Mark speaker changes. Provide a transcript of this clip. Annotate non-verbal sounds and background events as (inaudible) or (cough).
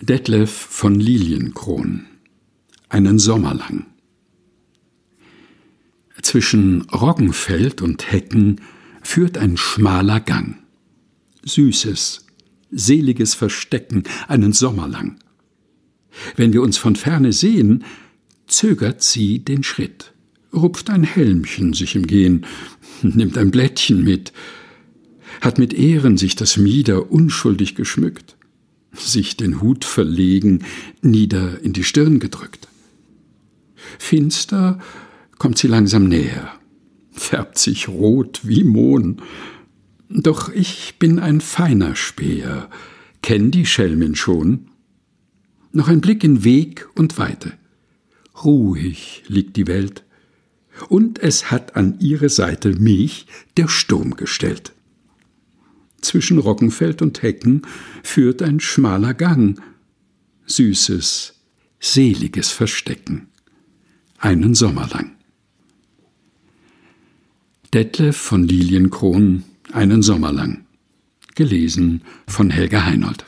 Speaker 1: Detlef von Lilienkron Einen Sommer lang Zwischen Roggenfeld und Hecken führt ein schmaler Gang. Süßes, seliges Verstecken einen Sommer lang. Wenn wir uns von ferne sehen, zögert sie den Schritt, rupft ein Helmchen sich im Gehen, (laughs) nimmt ein Blättchen mit, hat mit Ehren sich das Mieder unschuldig geschmückt sich den Hut verlegen, nieder in die Stirn gedrückt. Finster kommt sie langsam näher, färbt sich rot wie Mohn. Doch ich bin ein feiner Späher, kenn die Schelmin schon. Noch ein Blick in Weg und Weite. Ruhig liegt die Welt, und es hat an ihre Seite mich der Sturm gestellt. Zwischen Roggenfeld und Hecken führt ein schmaler Gang. Süßes, seliges Verstecken. Einen Sommer lang. Detlef von Lilienkron, einen Sommer lang. Gelesen von Helga Heinold.